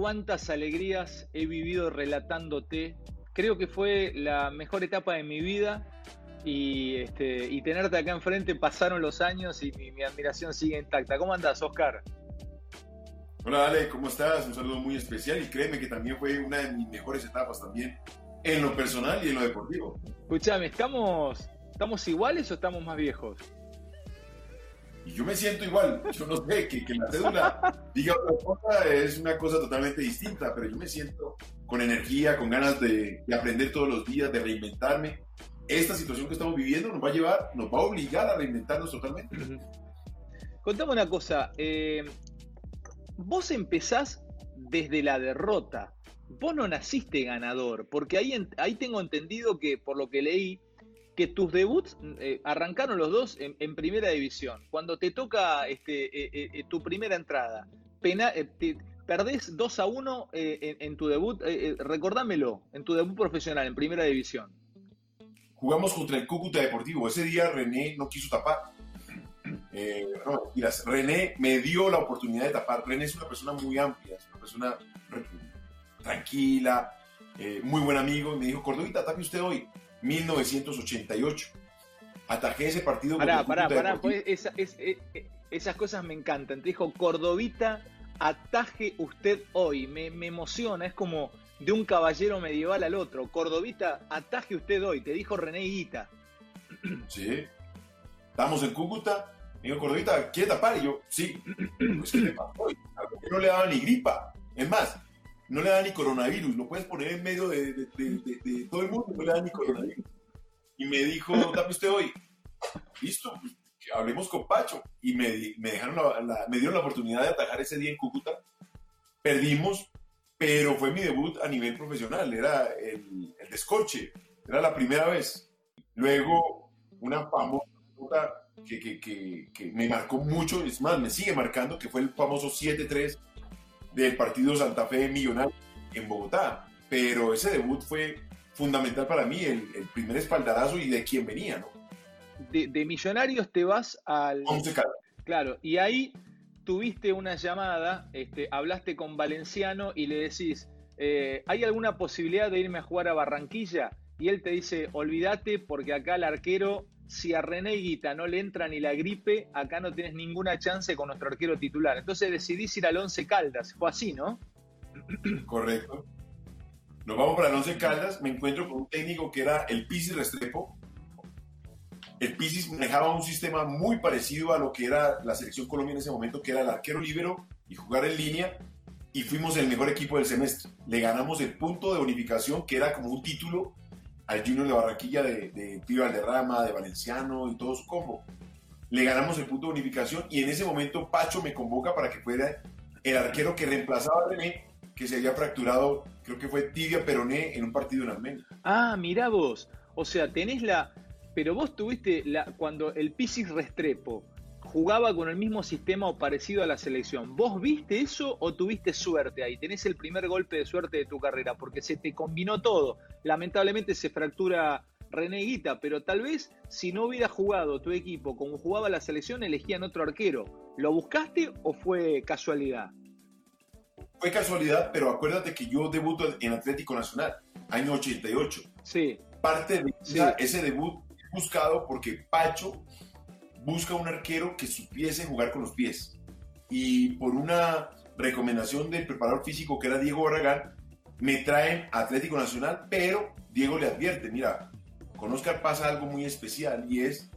cuántas alegrías he vivido relatándote. Creo que fue la mejor etapa de mi vida y, este, y tenerte acá enfrente pasaron los años y mi, admiración sigue intacta. ¿Cómo andás, Oscar? Hola, Ale, ¿cómo estás? Un saludo muy especial y créeme que también fue una de mis mejores etapas también en lo personal y en lo deportivo. Escúchame, ¿estamos, ¿estamos iguales o estamos más viejos? Y yo me siento igual. Yo no sé, que, que la cédula diga otra cosa es una cosa totalmente distinta, pero yo me siento con energía, con ganas de, de aprender todos los días, de reinventarme esta situación que estamos viviendo nos va a llevar, nos va a obligar a reinventarnos totalmente. Contame una cosa, eh, vos empezás desde la derrota, vos no naciste ganador, porque ahí, ahí tengo entendido que, por lo que leí, que tus debuts eh, arrancaron los dos en, primera división. Cuando te toca este, eh, tu primera entrada, perdés 2 a 1 en, tu debut, recordámelo, en tu debut profesional en primera división jugamos contra el Cúcuta Deportivo. Ese día René no quiso tapar. Eh, René me dio la oportunidad de tapar. René es una persona muy amplia, es una persona tranquila, eh, muy buen amigo. Y me dijo, Cordovita, tape usted hoy. 1988. Atajé ese partido. Pará, pará, pará. Pues eh, esas cosas me encantan. Te dijo, Cordovita, ataje usted hoy. Me, me emociona. Es como de un caballero medieval al otro. Cordovita, ataje usted hoy, te dijo René Guita. Sí. Estamos en Cúcuta. Me dijo, Cordovita, ¿quiere tapar? Y yo, sí. Pues, ¿qué No le daba ni gripa. Es más, no le da ni coronavirus. Lo puedes poner en medio de, todo el mundo. No le da ni coronavirus. Y me dijo, tape usted hoy. Listo, pues, hablemos con Pacho. Y me, me dieron la oportunidad de atajar ese día en Cúcuta. Perdimos, pero fue mi debut a nivel profesional, era el, el descorche, era la primera vez. Luego, una famosa que, que, me marcó mucho, es más, me sigue marcando, que fue el famoso 7-3 del partido Santa Fe Millonario en Bogotá. Pero ese debut fue fundamental para mí, el, el primer espaldarazo y de quién venía, ¿no? De, de Millonarios te vas al... Claro, y ahí tuviste una llamada, este, hablaste con Valenciano y le decís, eh, ¿hay alguna posibilidad de irme a jugar a Barranquilla? Y él te dice, olvídate porque acá el arquero, si a René Guita no le entra ni la gripe, acá no tienes ninguna chance con nuestro arquero titular. Entonces decidís ir al Once Caldas. Fue así, ¿no? Correcto. Nos vamos para el Once Caldas, me encuentro con un técnico que era el Pisi Restrepo, el Pisis manejaba un sistema muy parecido a lo que era la selección Colombia en ese momento, que era el arquero libero y jugar en línea, y fuimos el mejor equipo del semestre. Le ganamos el punto de unificación, que era como un título al Junior de Barranquilla de, de Tío Valderrama, de Valenciano y todo su combo. Le ganamos el punto de unificación y en ese momento Pacho me convoca para que fuera el arquero que reemplazaba a René, que se había fracturado, creo que fue tibia peroné en un partido en Armenia. Ah, mira vos. O sea, tenés la, pero vos tuviste, la, cuando el Pisis Restrepo jugaba con el mismo sistema o parecido a la selección, ¿vos viste eso o tuviste suerte ahí? Tenés el primer golpe de suerte de tu carrera, porque se te combinó todo. Lamentablemente se fractura René Guita, pero tal vez si no hubiera jugado tu equipo como jugaba la selección, elegían otro arquero. ¿Lo buscaste o fue casualidad? Fue casualidad, pero acuérdate que yo debuto en Atlético Nacional, año 88. Sí. Parte de ese debut buscado porque Pacho busca un arquero que supiese jugar con los pies. Y por una recomendación del preparador físico que era Diego Barragán, me traen Atlético Nacional, pero Diego le advierte, mira, con Oscar pasa algo muy especial y es,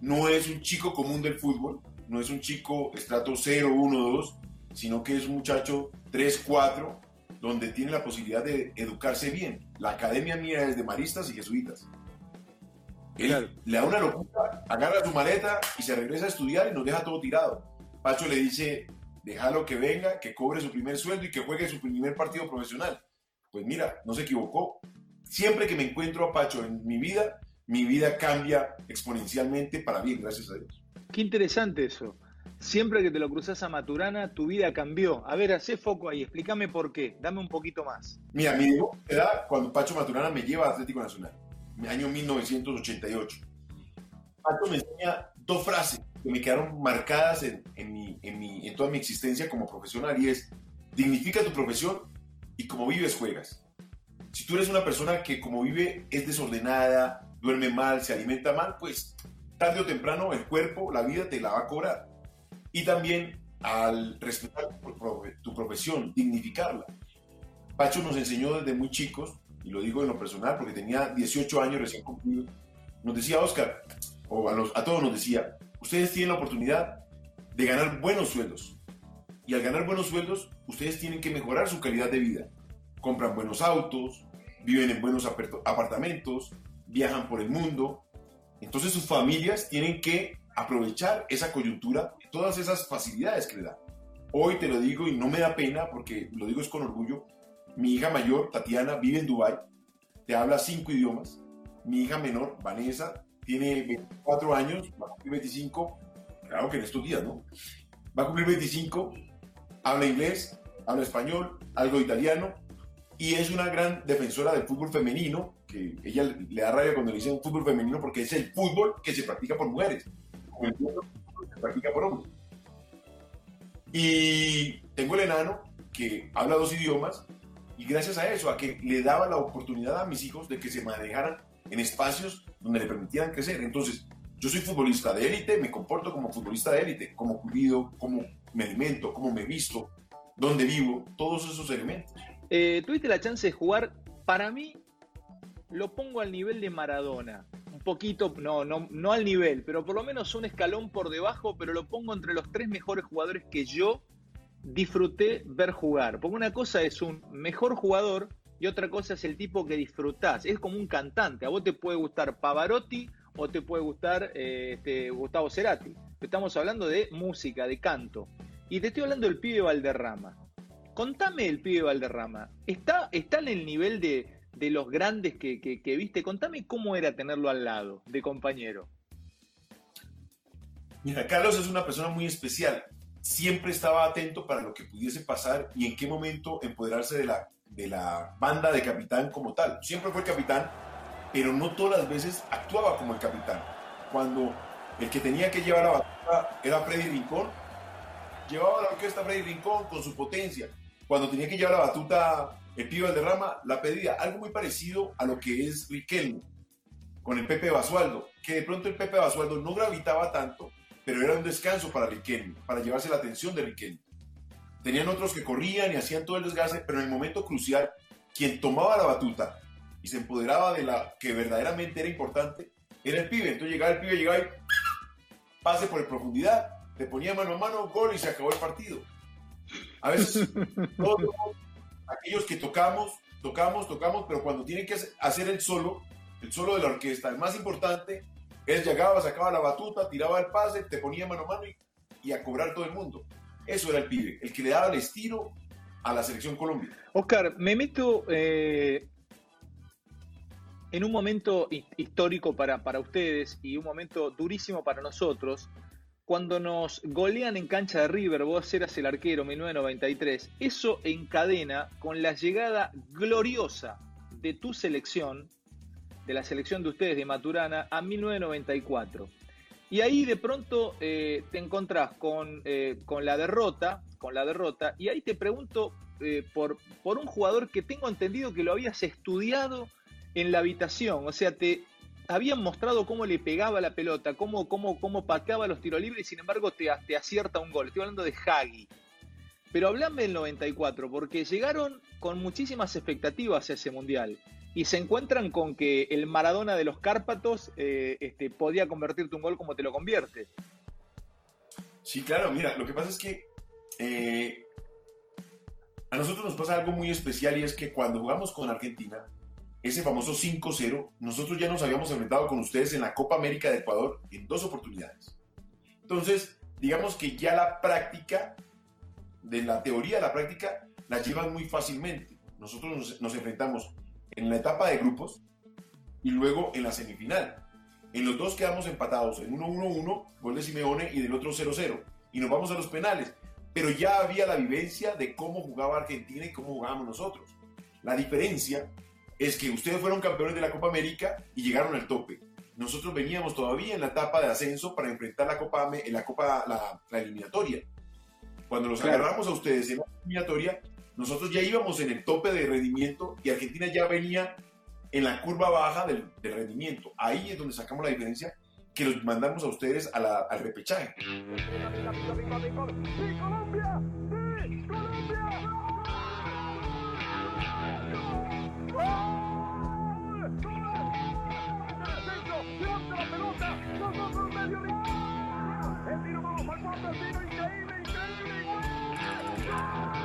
no es un chico común del fútbol, no es un chico estrato 0, 1, 2, sino que es un muchacho 3, 4, donde tiene la posibilidad de educarse bien. La academia mía es de maristas y jesuitas. Él le da una locura, agarra su maleta y se regresa a estudiar y nos deja todo tirado. Pacho le dice, déjalo que venga, que cobre su primer sueldo y que juegue su primer partido profesional. Pues mira, no se equivocó. Siempre que me encuentro a Pacho en mi vida, mi vida cambia exponencialmente para bien, gracias a Dios. Qué interesante eso. Siempre que te lo cruzas a Maturana, tu vida cambió. A ver, hacé foco ahí, explícame por qué, dame un poquito más. Mira, mi edad cuando Pacho Maturana me lleva a Atlético Nacional año 1988. Pato me enseña dos frases que me quedaron marcadas en, en, mi, en, mi, en toda mi existencia como profesional y es, dignifica tu profesión y como vives juegas. Si tú eres una persona que como vive es desordenada, duerme mal, se alimenta mal, pues tarde o temprano el cuerpo, la vida te la va a cobrar. Y también al respetar tu profesión, dignificarla. Pacho nos enseñó desde muy chicos, y lo digo en lo personal porque tenía 18 años recién cumplidos, nos decía Oscar, o a, a todos nos decía, ustedes tienen la oportunidad de ganar buenos sueldos. Y al ganar buenos sueldos, ustedes tienen que mejorar su calidad de vida. Compran buenos autos, viven en buenos apartamentos, viajan por el mundo. Entonces sus familias tienen que aprovechar esa coyuntura, todas esas facilidades que le da. Hoy te lo digo y no me da pena porque lo digo es con orgullo. Mi hija mayor, Tatiana, vive en Dubai, te habla cinco idiomas. Mi hija menor, Vanessa, tiene 24 años, va a cumplir 25, claro que en estos días, ¿no? Va a cumplir 25, habla inglés, habla español, algo italiano y es una gran defensora del fútbol femenino, que ella le da rabia cuando le dicen fútbol femenino porque es el fútbol que se practica por mujeres el se practica por hombres. Y tengo el enano que habla dos idiomas y gracias a eso, a que le daba la oportunidad a mis hijos de que se manejaran en espacios donde le permitieran crecer. Entonces, yo soy futbolista de élite, me comporto como futbolista de élite, como cuido, como me alimento, como me visto, donde vivo, todos esos elementos. Eh, tuviste la chance de jugar, para mí, lo pongo al nivel de Maradona poquito, no, no, no al nivel, pero por lo menos un escalón por debajo, pero lo pongo entre los tres mejores jugadores que yo disfruté ver jugar. Porque una cosa es un mejor jugador y otra cosa es el tipo que disfrutás. Es como un cantante. A vos te puede gustar Pavarotti o te puede gustar eh, este, Gustavo Cerati. Estamos hablando de música, de canto. Y te estoy hablando del pibe Valderrama. Contame el pibe Valderrama. ¿Está, está en el nivel de, de los grandes que, viste. Contame cómo era tenerlo al lado, de compañero. Mira, Carlos es una persona muy especial. Siempre estaba atento para lo que pudiese pasar y en qué momento empoderarse de la, de la banda de capitán como tal. Siempre fue el capitán, pero no todas las veces actuaba como el capitán. Cuando el que tenía que llevar la batuta era Freddy Rincón, llevaba la orquesta Freddy Rincón con su potencia. Cuando tenía que llevar la batuta el Pío Valderrama la pedía, algo muy parecido a lo que es Riquelme con el Pepe Basualdo, que de pronto el Pepe Basualdo no gravitaba tanto, pero era un descanso para Riquelme, para llevarse la atención de Riquelme. Tenían otros que corrían y hacían todo el desgaste, pero en el momento crucial, quien tomaba la batuta y se empoderaba de la que verdaderamente era importante, era el pibe. Entonces llegaba el pibe, llegaba y pase por profundidad, le ponía mano a mano, gol y se acabó el partido. A veces aquellos que tocamos, tocamos, tocamos, pero cuando tienen que hacer el solo, el solo de la orquesta, el más importante, él llegaba, sacaba la batuta, tiraba el pase, te ponía mano a mano y, a cobrar todo el mundo. Eso era el pibe, el que le daba el estilo a la selección Colombia. Oscar, me meto eh, en un momento histórico para, para ustedes y un momento durísimo para nosotros, cuando nos golean en cancha de River, vos eras el arquero 1993, eso encadena con la llegada gloriosa de tu selección, de la selección de ustedes de Maturana, a 1994. Y ahí de pronto eh, te encontrás con, eh, con, la derrota, con la derrota, y ahí te pregunto eh, por, por un jugador que tengo entendido que lo habías estudiado en la habitación, o sea, te, habían mostrado cómo le pegaba la pelota, cómo, cómo, cómo pateaba los tiros libres y sin embargo te, te acierta un gol. Estoy hablando de Hagi. Pero hablame del 94, porque llegaron con muchísimas expectativas a ese mundial y se encuentran con que el Maradona de los Cárpatos eh, este, podía convertirte un gol como te lo convierte. Sí, claro, mira, lo que pasa es que eh, a nosotros nos pasa algo muy especial y es que cuando jugamos con Argentina, ese famoso 5-0, nosotros ya nos habíamos enfrentado con ustedes en la Copa América de Ecuador en dos oportunidades. Entonces, digamos que ya la práctica, de la teoría a la práctica, la llevan muy fácilmente. Nosotros nos, enfrentamos en la etapa de grupos y luego en la semifinal. En los dos quedamos empatados, en 1-1-1, gol de Simeone y del otro 0-0. Y nos vamos a los penales. Pero ya había la vivencia de cómo jugaba Argentina y cómo jugábamos nosotros. La diferencia es que ustedes fueron campeones de la Copa América y llegaron al tope. Nosotros veníamos todavía en la etapa de ascenso para enfrentar la Copa, en la, Copa la, eliminatoria. Cuando los agarramos a ustedes en la eliminatoria, nosotros ya íbamos en el tope de rendimiento y Argentina ya venía en la curva baja del, rendimiento. Ahí es donde sacamos la diferencia que los mandamos a ustedes al repechaje. Para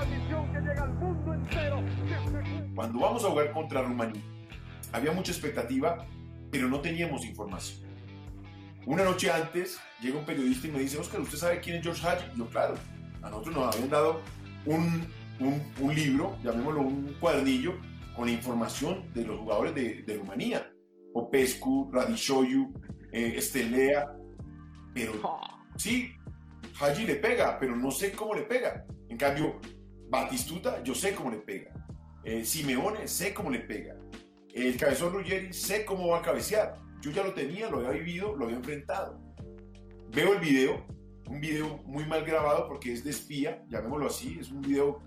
transmisión que llega al mundo entero. Cuando vamos a jugar contra Rumanía, había mucha expectativa, pero no teníamos información. Una noche antes llega un periodista y me dice, Oscar, ¿usted sabe quién es George Hadji? Yo, claro, a nosotros nos habían dado un, un, un libro, llamémoslo un cuadernillo, con la información de los jugadores de, de Rumanía. Popescu, Radishoyu, eh, Estelea, pero sí, Haji le pega, pero no sé cómo le pega. En cambio, Batistuta, yo sé cómo le pega. Eh, Simeone, sé cómo le pega. El cabezón Ruggeri, sé cómo va a cabecear. Yo ya lo tenía, lo había vivido, lo había enfrentado. Veo el video, un video muy mal grabado porque es de espía, llamémoslo así, es un video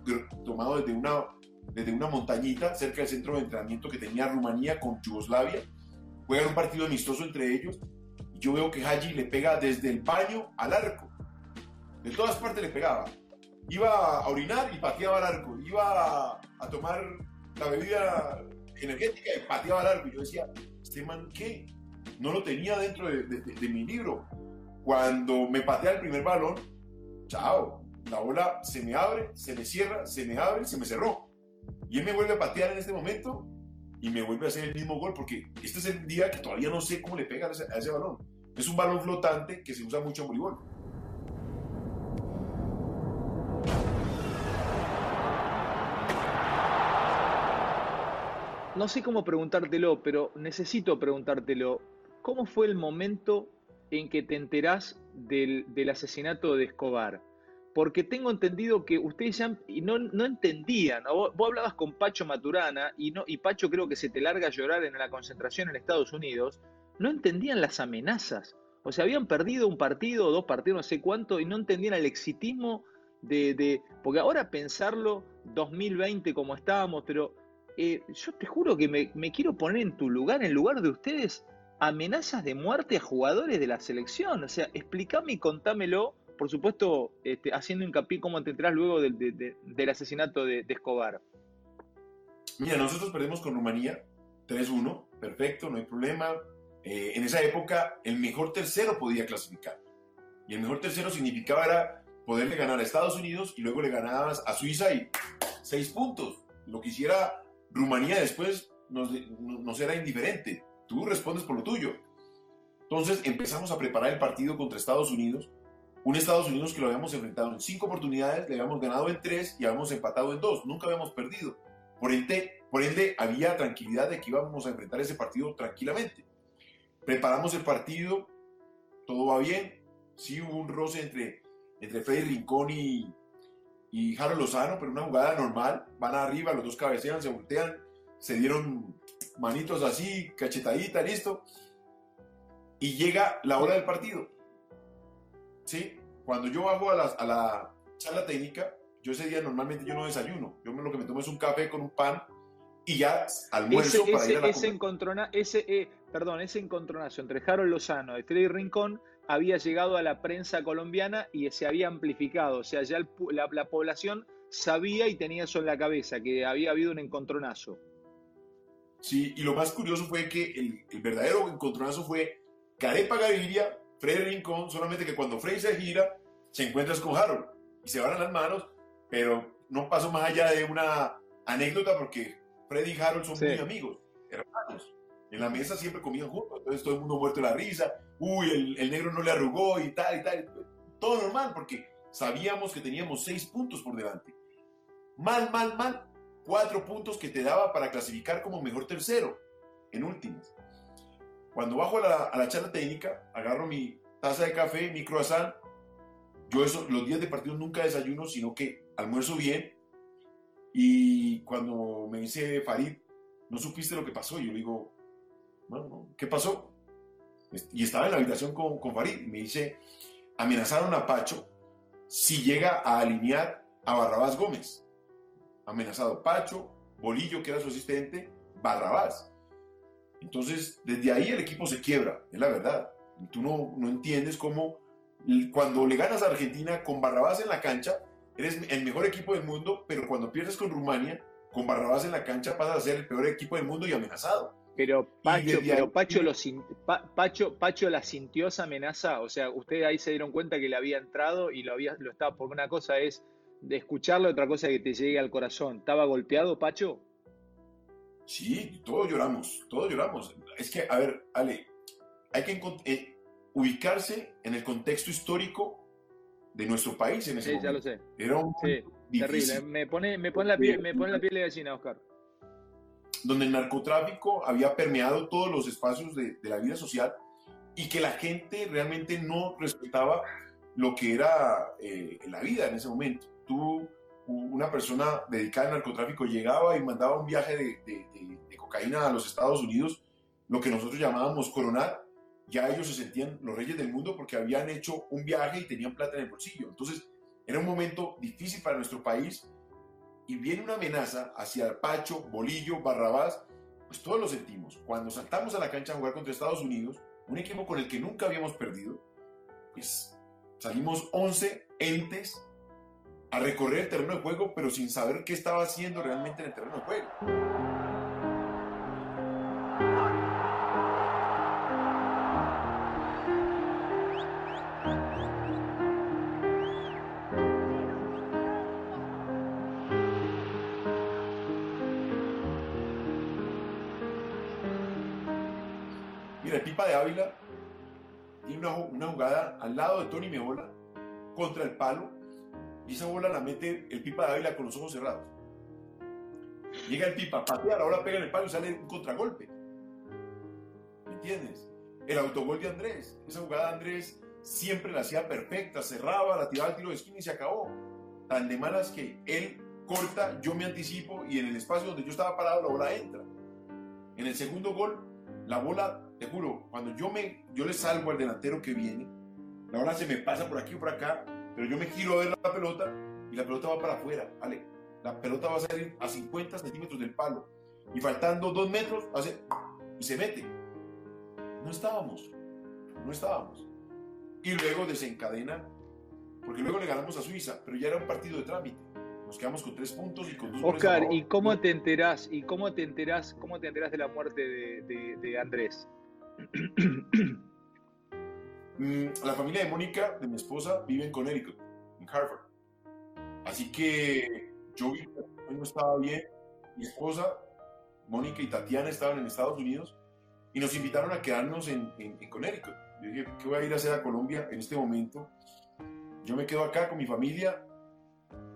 tomado desde una, desde una montañita cerca del centro de entrenamiento que tenía Rumanía con Yugoslavia juegan un partido amistoso entre ellos yo veo que Haji le pega desde el baño al arco. De todas partes le pegaba. Iba a orinar y pateaba al arco. Iba a, tomar la bebida energética y pateaba al arco. Y yo decía, ¿este man qué? No lo tenía dentro de, de mi libro. Cuando me patea el primer balón, chao, la bola se me abre, se me cierra, se me abre, se me cerró. Y él me vuelve a patear en este momento y me vuelve a hacer el mismo gol porque este es el día que todavía no sé cómo le pega a ese, balón. Es un balón flotante que se usa mucho en voleibol. No sé cómo preguntártelo, pero necesito preguntártelo. ¿Cómo fue el momento en que te enterás del, asesinato de Escobar? porque tengo entendido que ustedes ya no, no entendían. Vos, hablabas con Pacho Maturana y, no, y Pacho creo que se te larga a llorar en la concentración en Estados Unidos. No entendían las amenazas. O sea, habían perdido un partido, dos partidos, no sé cuánto, y no entendían el exitismo de. de porque ahora pensarlo, 2020 como estábamos, pero eh, yo te juro que me, quiero poner en tu lugar, en lugar de ustedes, amenazas de muerte a jugadores de la selección. O sea, explícame y contámelo por supuesto, este, haciendo hincapié cómo te enterás luego del, asesinato de, Escobar. Mira, nosotros perdemos con Rumanía 3-1, perfecto, no hay problema. Eh, en esa época, el mejor tercero podía clasificar. Y el mejor tercero significaba era poderle ganar a Estados Unidos y luego le ganabas a Suiza y seis puntos. Lo que hiciera Rumanía después nos, nos era indiferente. Tú respondes por lo tuyo. Entonces empezamos a preparar el partido contra Estados Unidos un Estados Unidos que lo habíamos enfrentado en cinco oportunidades, le habíamos ganado en tres y habíamos empatado en dos, nunca habíamos perdido. Por ende, por ende, había tranquilidad de que íbamos a enfrentar ese partido tranquilamente. Preparamos el partido, todo va bien, sí hubo un roce entre, entre Freddy Rincón y, y Harold Lozano, pero una jugada normal, van arriba, los dos cabecean, se voltean, se dieron manitos así, cachetadita, listo, y llega la hora del partido ¿sí? Cuando yo bajo a la, a la charla técnica, yo ese día normalmente yo no desayuno. Yo lo que me tomo es un café con un pan y ya almuerzo ese, para ir a la ese, encontrona, ese eh, perdón, ese encontronazo entre Harold Lozano y Freddy Rincón había llegado a la prensa colombiana y se había amplificado. O sea, ya la, la, población sabía y tenía eso en la cabeza, que había habido un encontronazo. Sí, y lo más curioso fue que el, el verdadero encontronazo fue Carepa Gaviria Freddy Rincón, solamente que cuando Freddy se gira, se encuentra con Harold y se van a las manos, pero no pasó más allá de una anécdota porque Freddy y Harold son muy amigos, hermanos. En la mesa siempre comían juntos, entonces todo el mundo muerto de la risa, uy, el, negro no le arrugó y tal y tal. Todo normal porque sabíamos que teníamos seis puntos por delante. Mal, mal, mal. Cuatro puntos que te daba para clasificar como mejor tercero en últimas. Cuando bajo a la, charla técnica, agarro mi taza de café, mi croissant. Yo eso, los días de partido nunca desayuno, sino que almuerzo bien. Y cuando me dice Farid, no supiste lo que pasó, yo le digo, ¿qué pasó? Y estaba en la habitación con, con Farid me dice, amenazaron a Pacho si llega a alinear a Barrabás Gómez. Amenazado Pacho, Bolillo, que era su asistente, Barrabás. Entonces, desde ahí el equipo se quiebra, es la verdad. Tú no, no entiendes cómo cuando le ganas a Argentina con Barrabás en la cancha, eres el mejor equipo del mundo, pero cuando pierdes con Rumania, con Barrabás en la cancha pasas a ser el peor equipo del mundo y amenazado. Pero Pacho, pero Pacho, lo, Pacho, Pacho la sintió esa amenaza, o sea, ustedes ahí se dieron cuenta que le había entrado y lo había, lo estaba, porque una cosa es de escucharlo, otra cosa es que te llegue al corazón. ¿Estaba golpeado, Pacho? Sí, todos lloramos, todos lloramos. Es que, a ver, Ale, hay que eh, ubicarse en el contexto histórico de nuestro país en ese sí, momento. ya lo sé. Era un sí, terrible. Me pone, me pone la piel, me pone la piel de gallina, Oscar. Donde el narcotráfico había permeado todos los espacios de, la vida social y que la gente realmente no respetaba lo que era eh, la vida en ese momento. Tú, una persona dedicada al narcotráfico, llegaba y mandaba un viaje de, de, cocaína a los Estados Unidos, lo que nosotros llamábamos coronar, ya ellos se sentían los reyes del mundo porque habían hecho un viaje y tenían plata en el bolsillo. Entonces, era un momento difícil para nuestro país y viene una amenaza hacia Pacho, Bolillo, Barrabás, pues todos lo sentimos. Cuando saltamos a la cancha a jugar contra Estados Unidos, un equipo con el que nunca habíamos perdido, pues salimos 11 entes a recorrer el terreno de juego, pero sin saber qué estaba haciendo realmente en el terreno de juego. Mira, el Pipa de Ávila tiene una, una jugada al lado de Tony Meola contra el palo y esa bola la mete el Pipa de Ávila con los ojos cerrados. Llega el Pipa, patea, la bola pega en el palo y sale un contragolpe. ¿Me entiendes? El autogol de Andrés, esa jugada de Andrés siempre la hacía perfecta, cerraba, la tiraba al tiro de esquina y se acabó. Tan de malas que él corta, yo me anticipo y en el espacio donde yo estaba parado la bola entra. En el segundo gol, la bola, te juro, cuando yo, me, yo le salgo al delantero que viene, la bola se me pasa por aquí o por acá, pero yo me giro a ver la pelota y la pelota va para afuera, ¿vale? La pelota va a salir a 50 centímetros del palo y faltando dos metros hace y se mete. No estábamos, no estábamos. Y luego desencadena, porque luego le ganamos a Suiza, pero ya era un partido de trámite. Nos quedamos con tres puntos y con dos Oscar, ¿y cómo te enterás? ¿Y cómo te enterás? ¿Cómo te enterás de la muerte de, de, de Andrés? Mm, la familia de Mónica, de mi esposa, vive en Connecticut, en Harvard. Así que yo no estaba bien. Mi esposa, Mónica y Tatiana estaban en Estados Unidos y nos invitaron a quedarnos en, en, en, Connecticut. Yo dije, ¿qué voy a ir a hacer a Colombia en este momento? Yo me quedo acá con mi familia,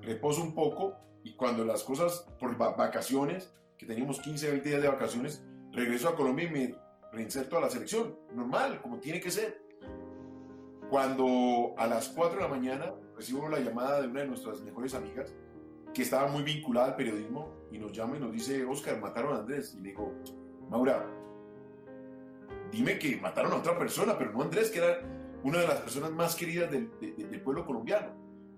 reposo un poco y cuando las cosas por vacaciones, que teníamos 15, 20 días de vacaciones, regreso a Colombia y me reinserto a la selección. Normal, como tiene que ser. Cuando a las 4 de la mañana recibo la llamada de una de nuestras mejores amigas que estaba muy vinculada al periodismo y nos llama y nos dice, Oscar, mataron a Andrés. Y le digo, Maura, dime que mataron a otra persona, pero no a Andrés, que era una de las personas más queridas del, de, del pueblo colombiano.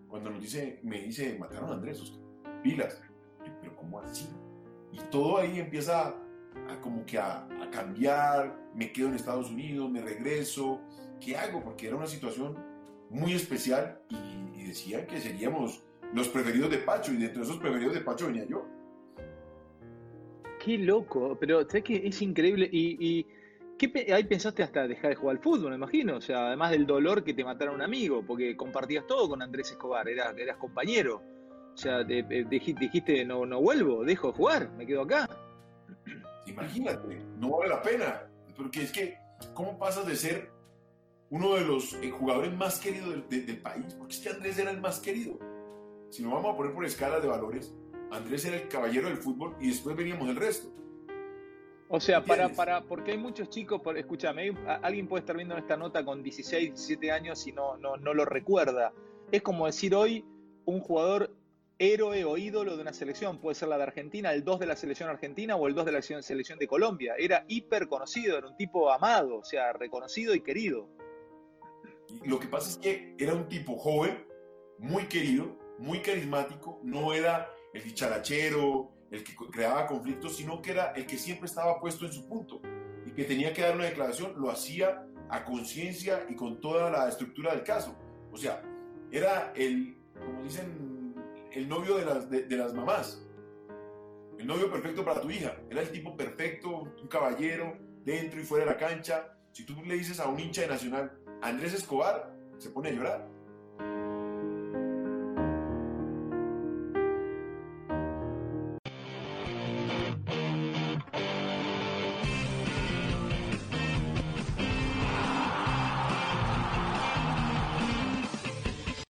Cuando nos dice, me dice, mataron a Andrés, Oscar, pilas. Pero ¿cómo así? Y todo ahí empieza a, como que a, a cambiar, me quedo en Estados Unidos, me regreso, ¿qué hago? Porque era una situación muy especial y, y, decían que seríamos los preferidos de Pacho y dentro de esos preferidos de Pacho venía yo. Qué loco, pero sabes que es increíble y, y ¿qué, ahí pensaste hasta dejar de jugar al fútbol, me imagino, o sea, además del dolor que te mataron un amigo, porque compartías todo con Andrés Escobar, eras, eras compañero, o sea, te, dijiste, no, no vuelvo, dejo de jugar, me quedo acá. Imagínate, no vale la pena, porque es que, ¿cómo pasas de ser uno de los eh, jugadores más queridos del, de, del, país, porque es que Andrés era el más querido. Si nos vamos a poner por escala de valores, Andrés era el caballero del fútbol y después veníamos el resto. O sea, para, para, porque hay muchos chicos, por, escúchame, alguien puede estar viendo esta nota con 16, 17 años y no, no, no lo recuerda. Es como decir hoy un jugador héroe o ídolo de una selección. Puede ser la de Argentina, el 2 de la selección argentina o el 2 de la selección de Colombia. Era hiper conocido, era un tipo amado, o sea, reconocido y querido. Lo que pasa es que era un tipo joven, muy querido, muy carismático, no era el dicharachero, el que creaba conflictos, sino que era el que siempre estaba puesto en su punto y que tenía que dar una declaración, lo hacía a conciencia y con toda la estructura del caso. O sea, era el, como dicen, el novio de las, de, las mamás, el novio perfecto para tu hija. Era el tipo perfecto, un caballero, dentro y fuera de la cancha. Si tú le dices a un hincha de Nacional, Andrés Escobar, se pone a llorar